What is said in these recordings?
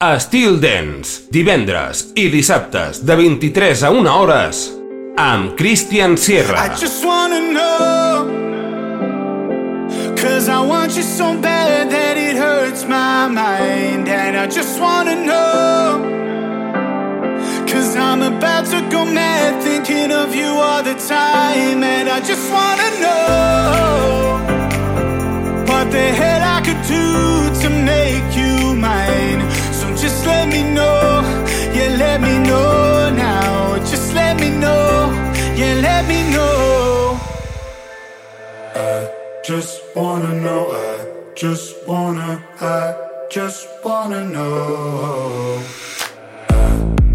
Estil Dance, divendres i dissabtes de 23 a 1 hores amb Christian Sierra. I just wanna know Cause I want you so bad that it hurts my mind And I just wanna know Cause I'm about to go mad thinking of you all the time And I just wanna know What the hell I could do to make me know. Yeah, let me know now. Just let me know. Yeah, let me know. I just wanna know. I just wanna I just wanna know.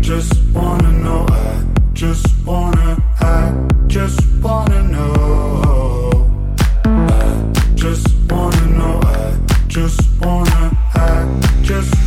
Just wanna know, I just wanna, I just wanna know. I just wanna know, I just wanna, I just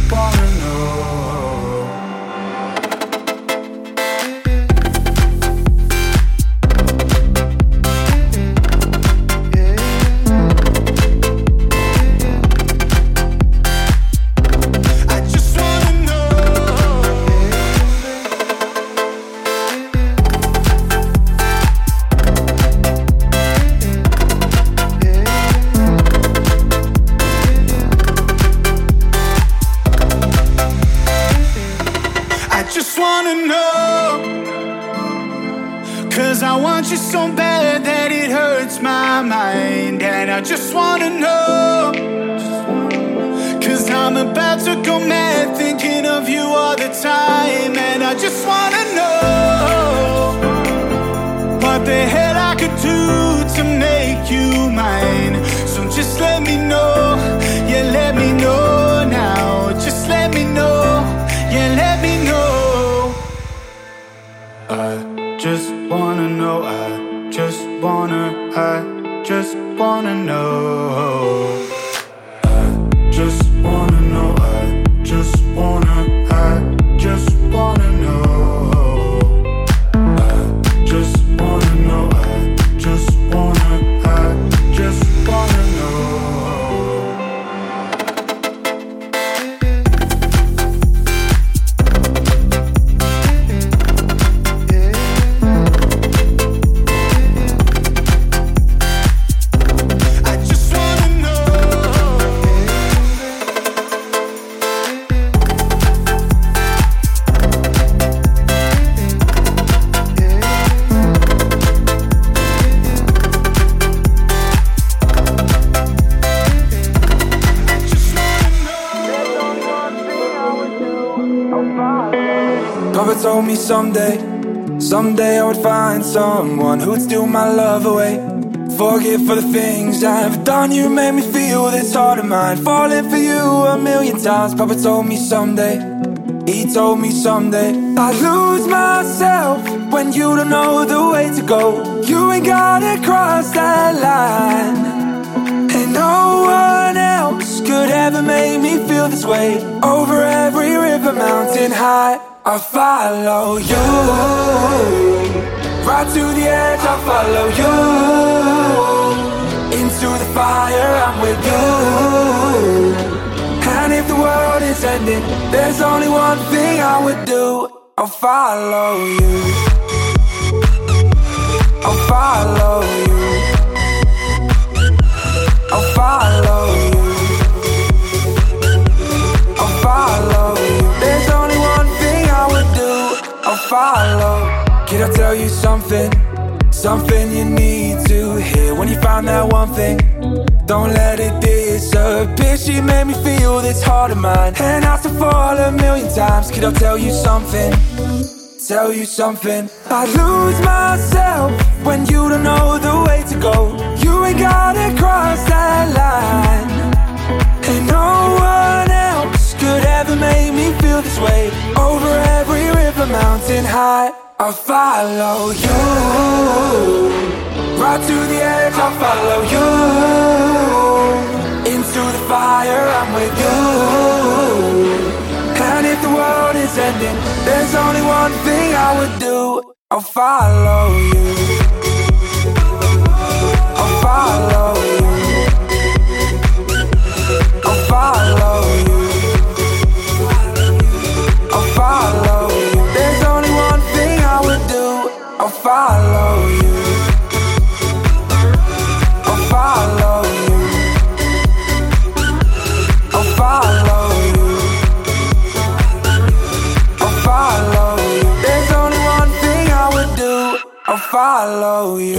want you so bad that it hurts my mind. And I just wanna know Cause I'm about to go mad thinking of you all the time. And I just wanna know What the hell I could do to make you mine. So just let me know for the things I've done, you made me feel this heart of mine. Falling for you a million times. Papa told me someday, he told me someday, I lose myself when you don't know the way to go. You ain't gotta cross that line. And no one else could ever make me feel this way. Over every river, mountain high, I'll follow you. Right to the edge, I'll follow you. Fire, I'm with you. And if the world is ending, there's only one thing I would do. I'll follow you. I'll follow you. I'll follow you. I'll follow you. There's only one thing I would do. I'll follow. Can I tell you something? Something you need to hear when you find that one thing. Don't let it disappear. She made me feel this heart of mine. And I to fall a million times. Could I tell you something? Tell you something. I lose myself when you don't know the way to go. You ain't gotta cross that line. And no one else could ever make me feel this way. Over every river, mountain high, I'll follow you. Right to the edge, I'll follow you. Into the fire, I'm with you. And if the world is ending, there's only one thing I would do. I'll follow you. I'll follow I'll follow you. I'll follow you. I'll follow you. I'll follow you. There's only one thing I would do. I'll follow you.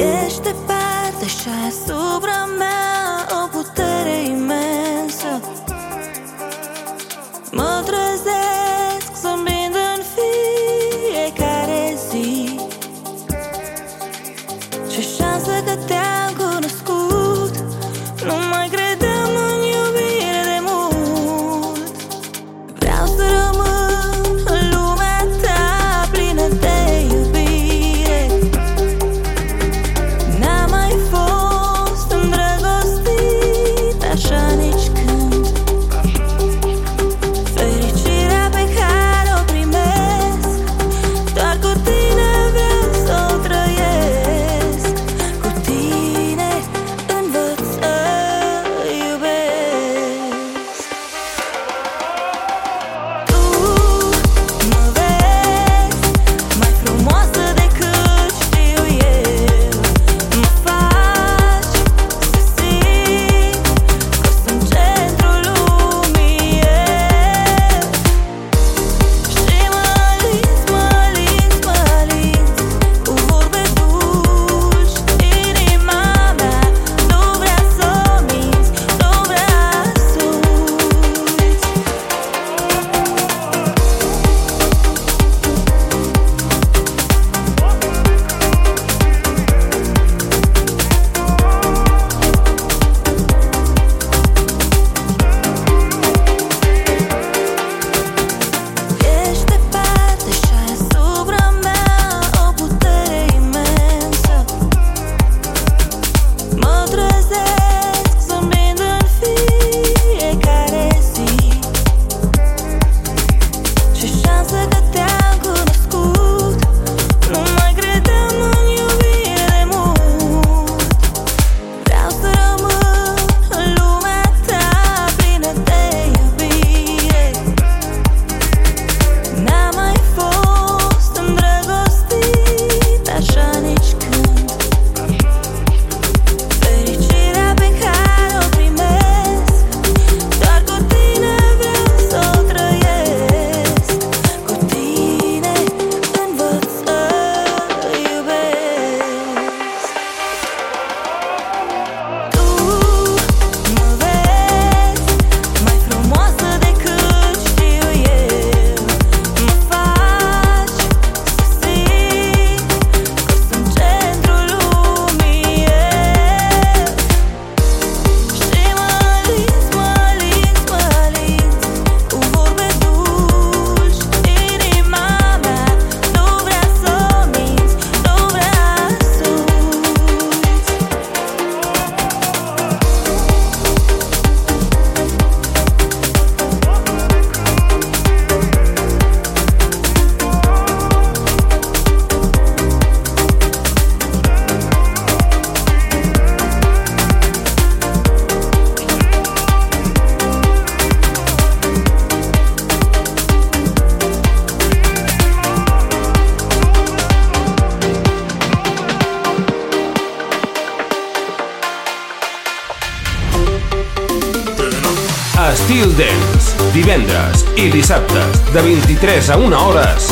23 a 1 hores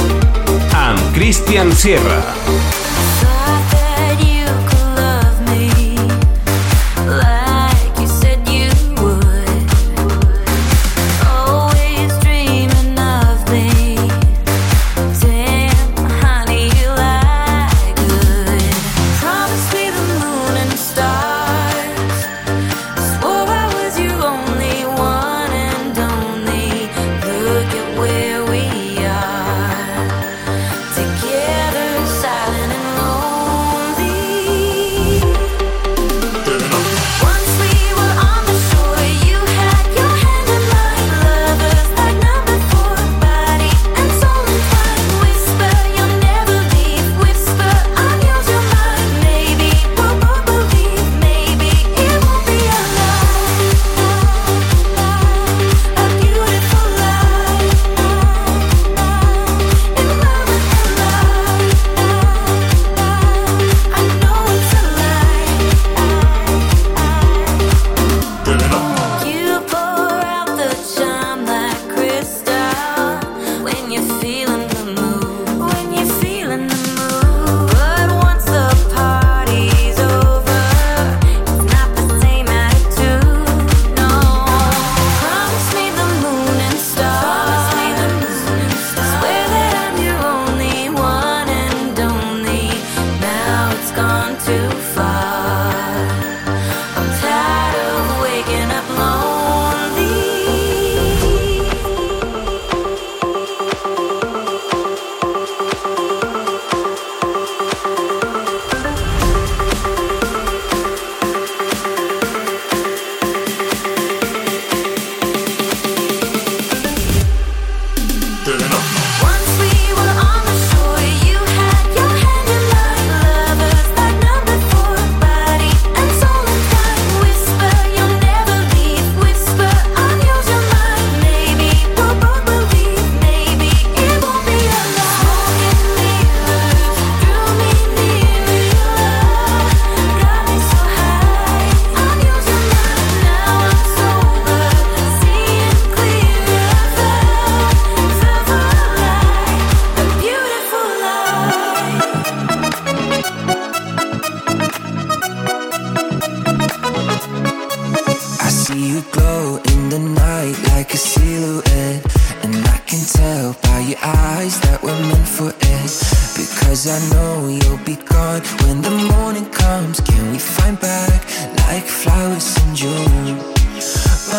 amb Christian Sierra.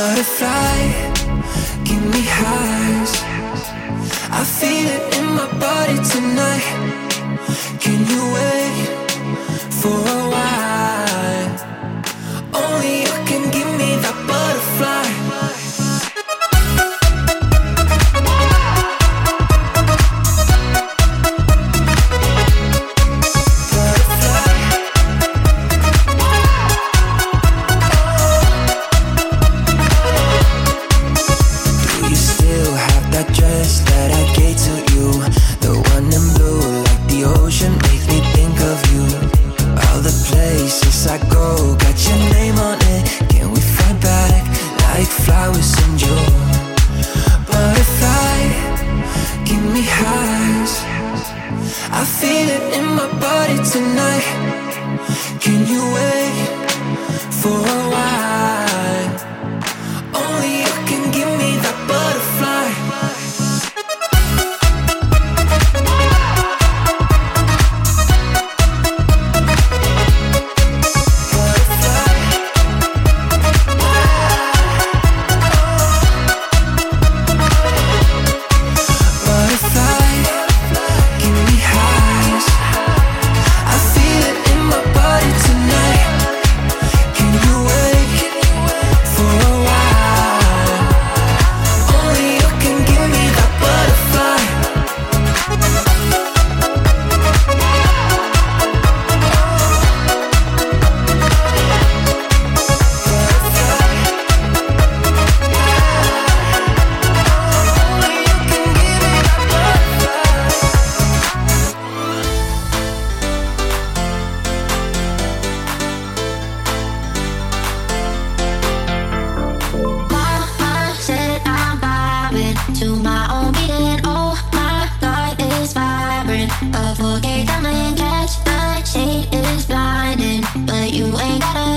Butterfly, give me highs. I feel it in my body tonight. Can you wait to my own beating. Oh, my God is vibrant. A 4K diamond catch. The shade is blinding, but you ain't gotta.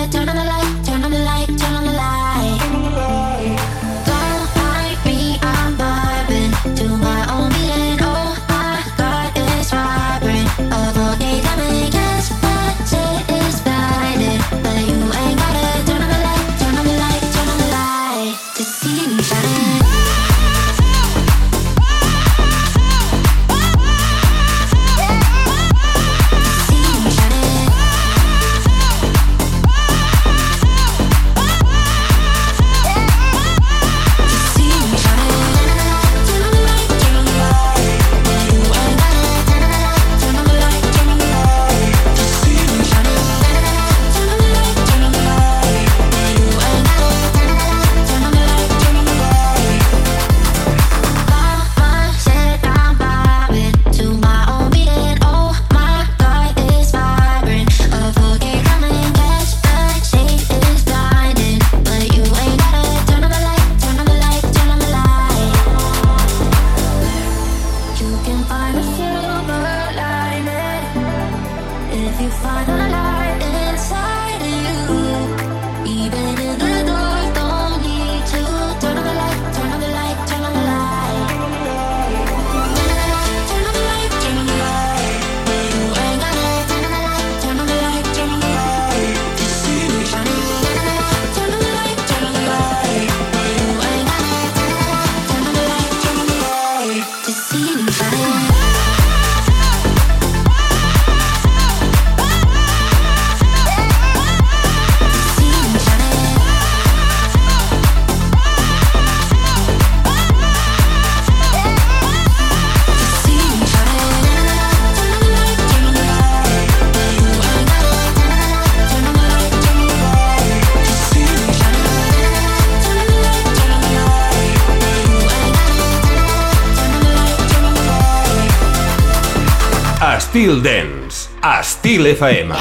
Estil Dance, Estil FM.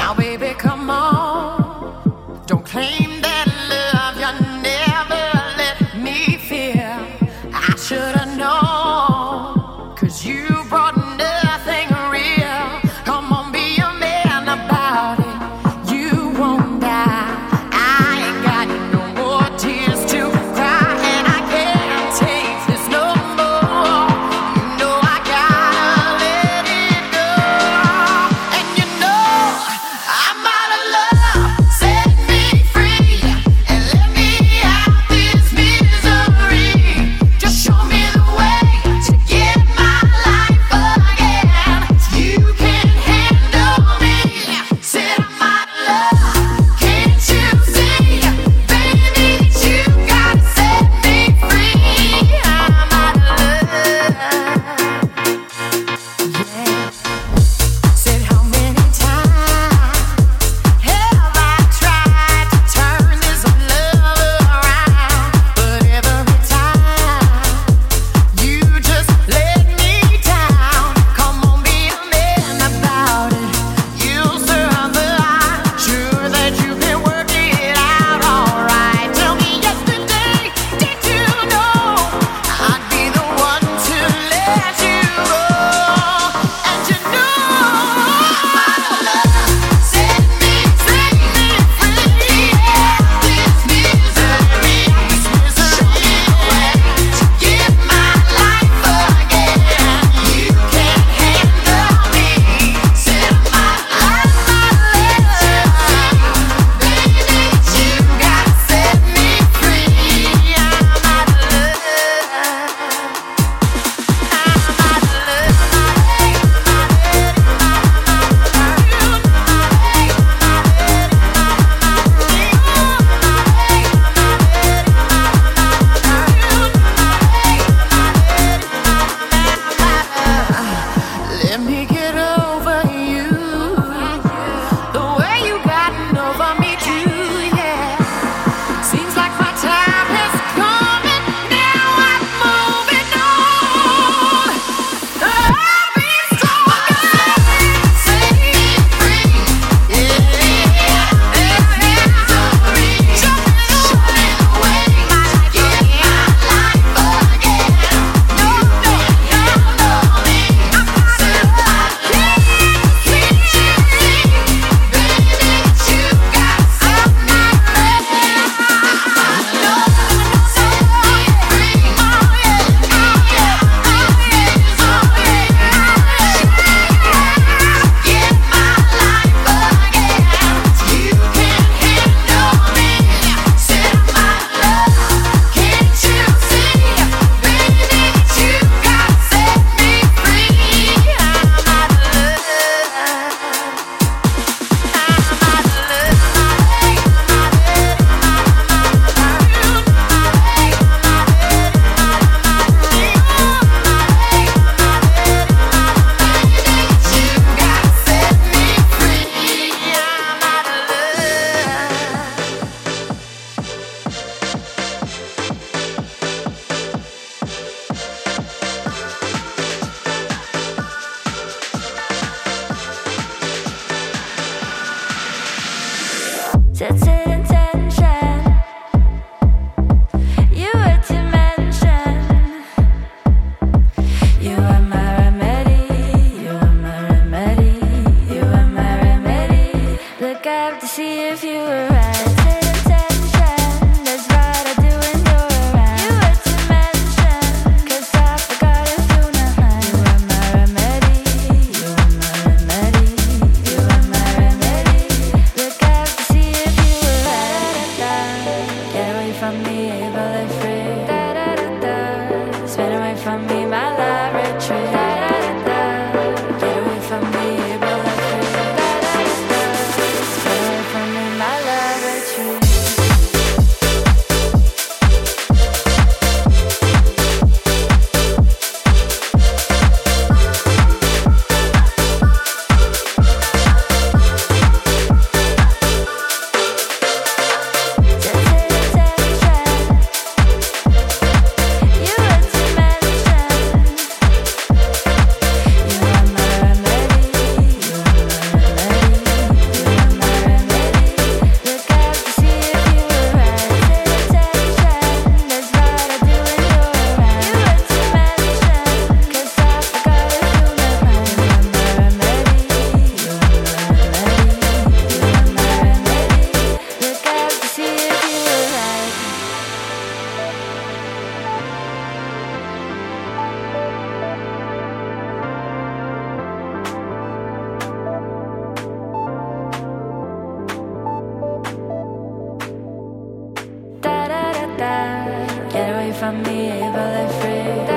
famille et ballet free.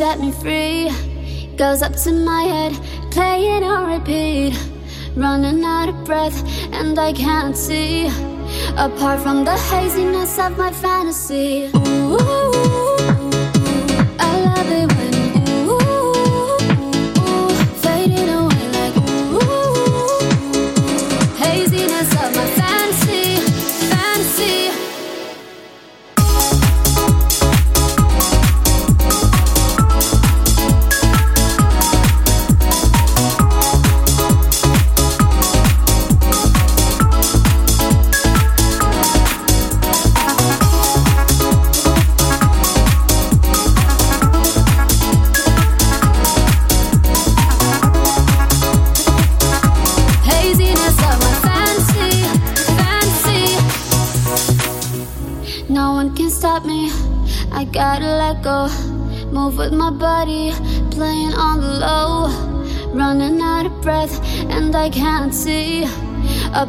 Set me free. Goes up to my head, playing on repeat. Running out of breath, and I can't see. Apart from the haziness of my fantasy. Ooh.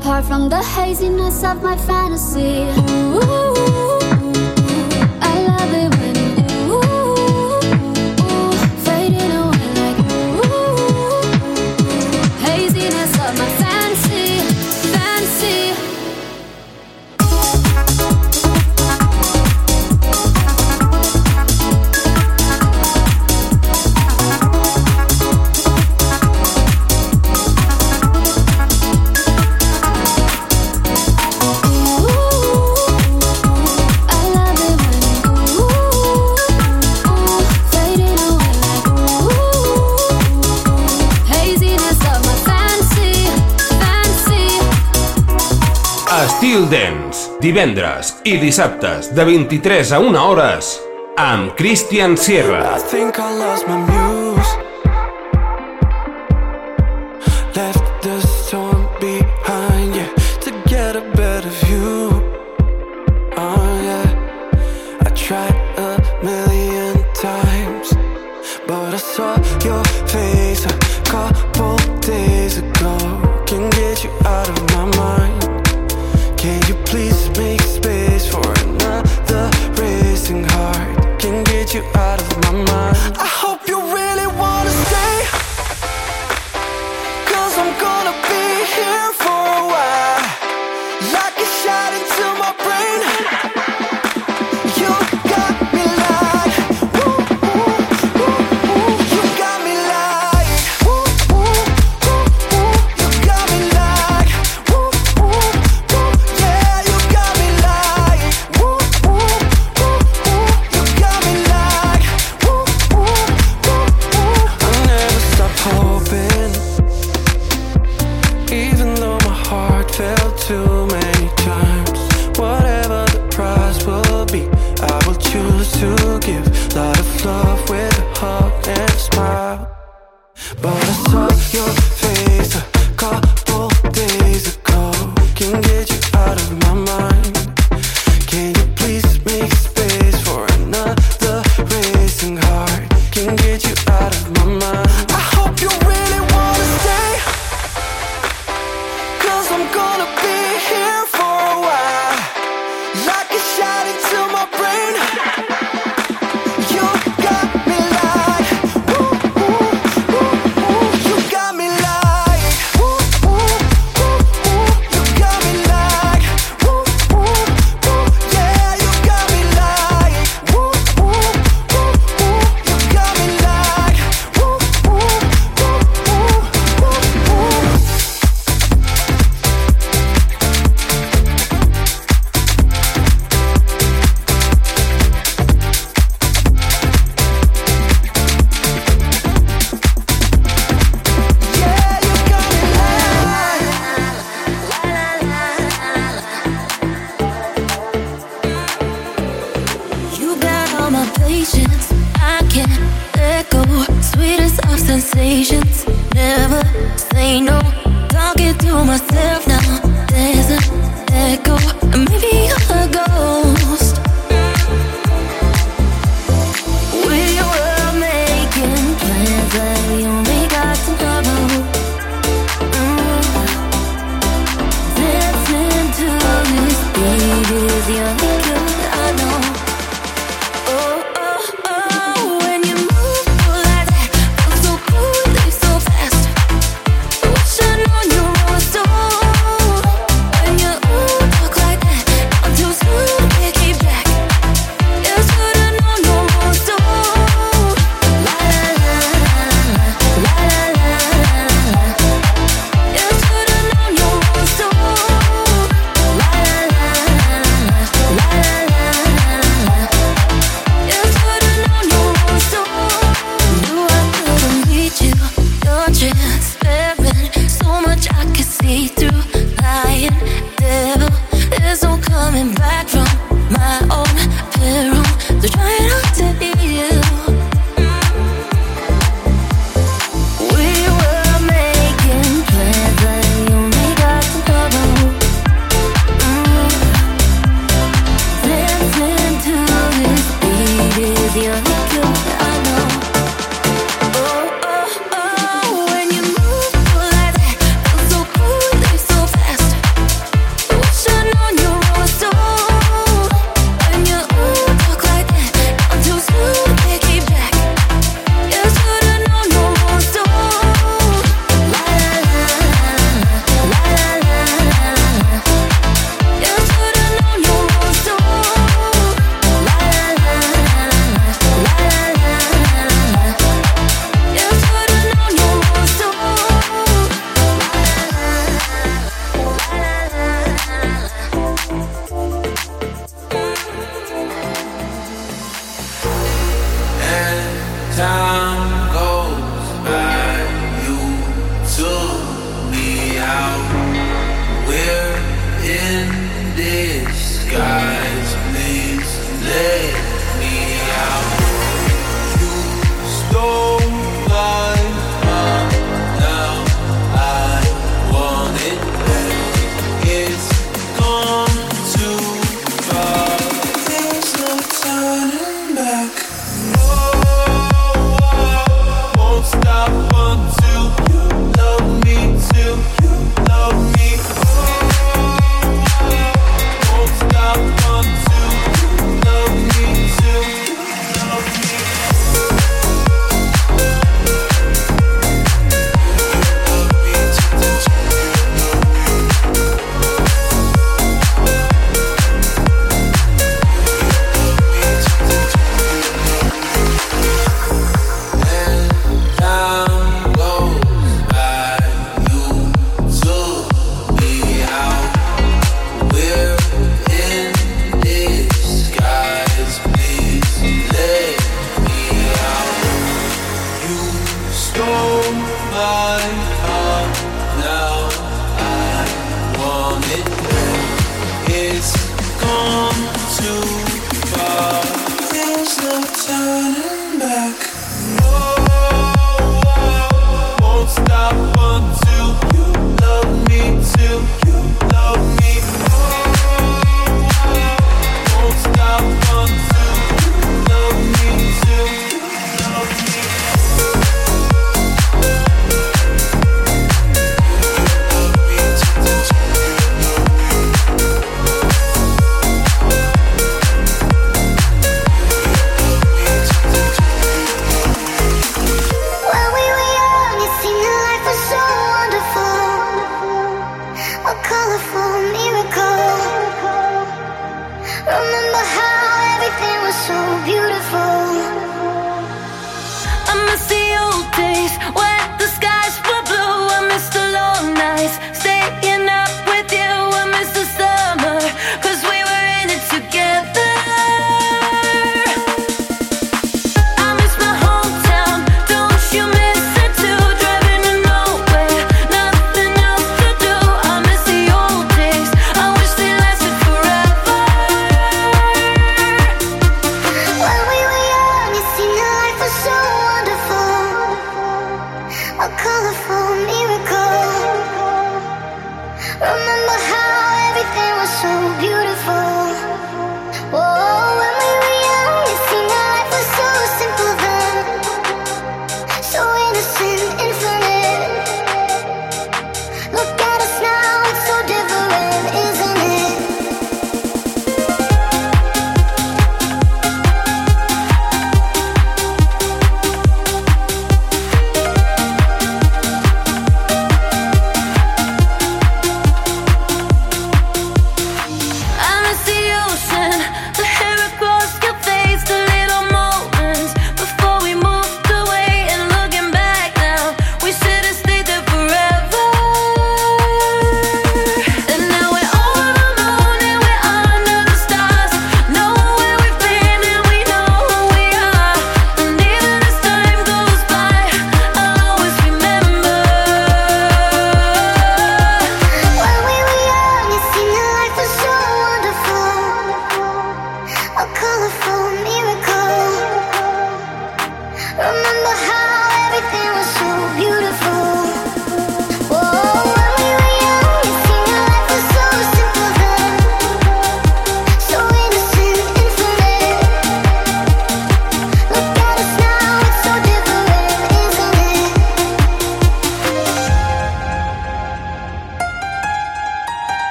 Apart from the haziness of my fantasy. divendres i dissabtes de 23 a 1 hores amb Christian Sierra. I think I lost my music.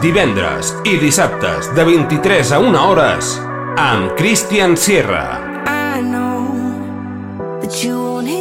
divendres i dissabtes de 23 a 1 hores amb Christian Sierra. I know that you won't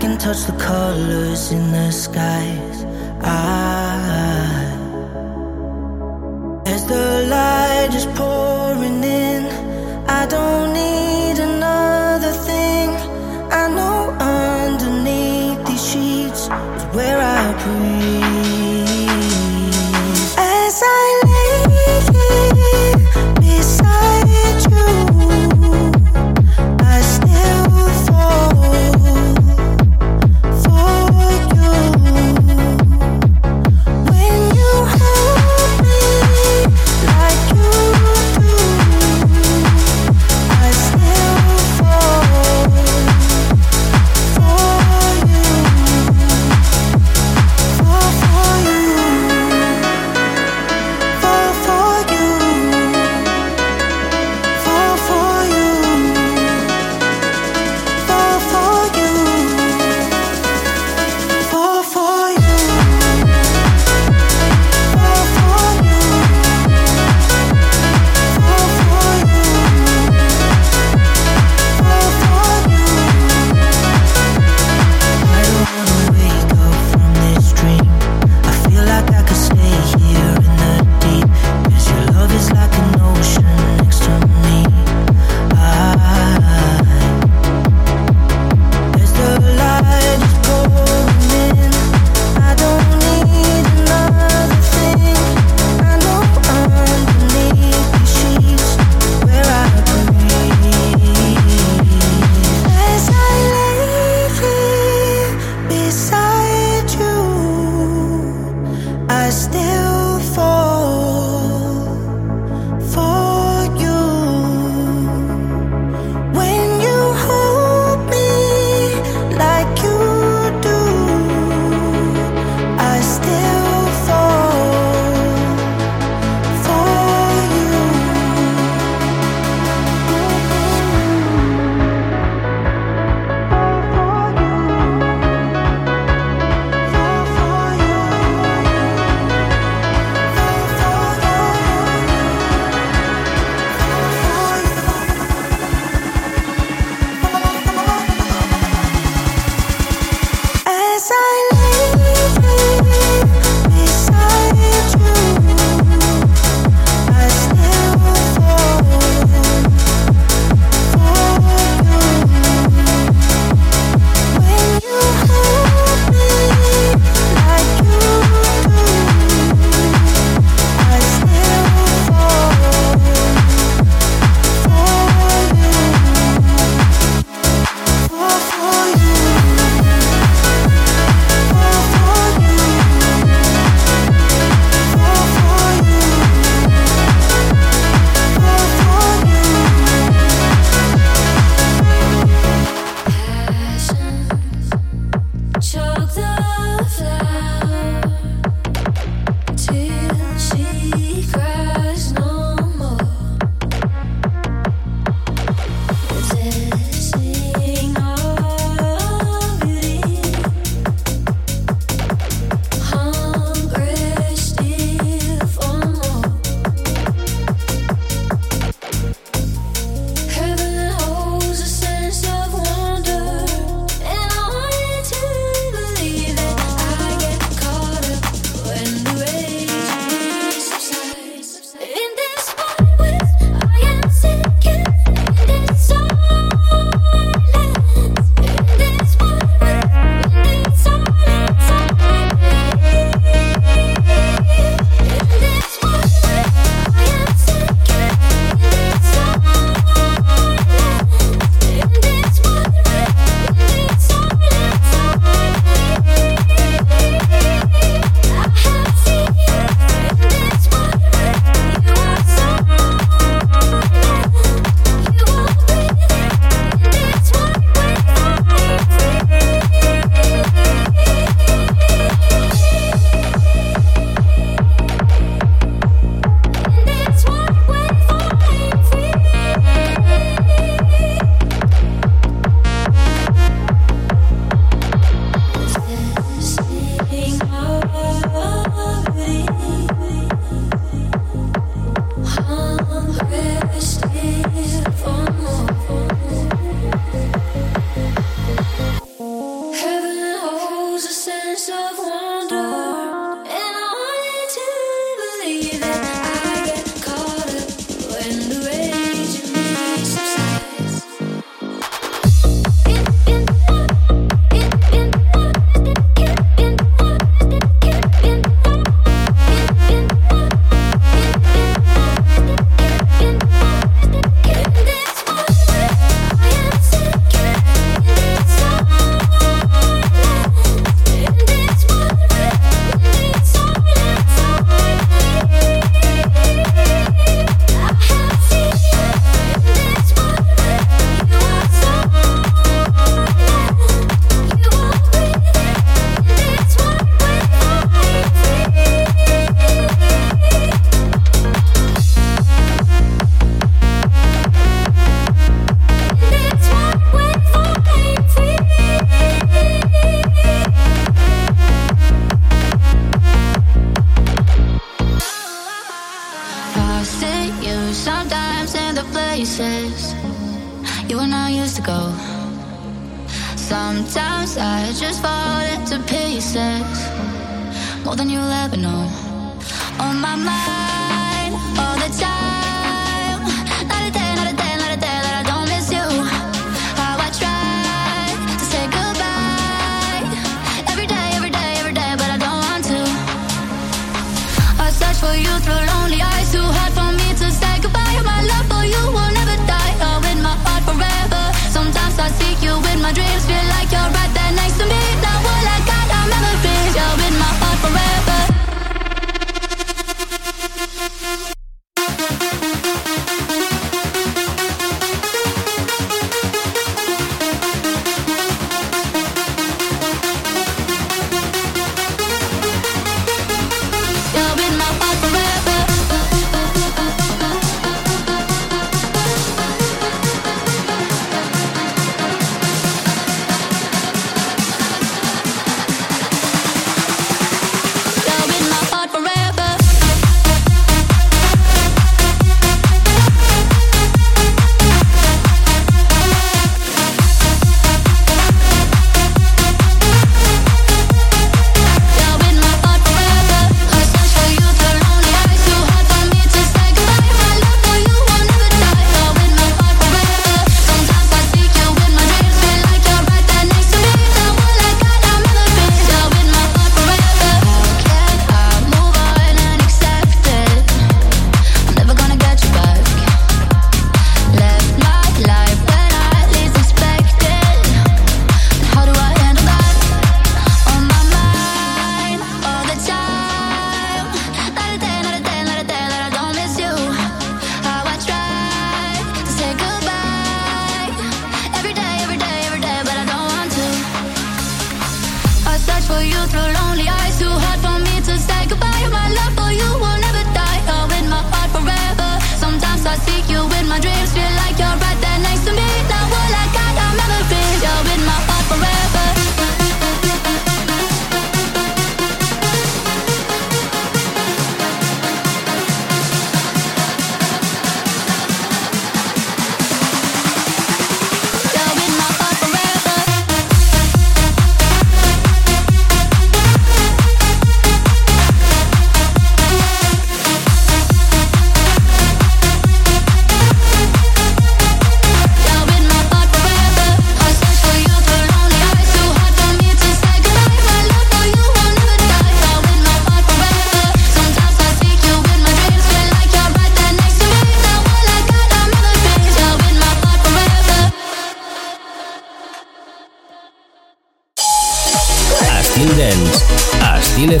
can touch the colors in the skies. I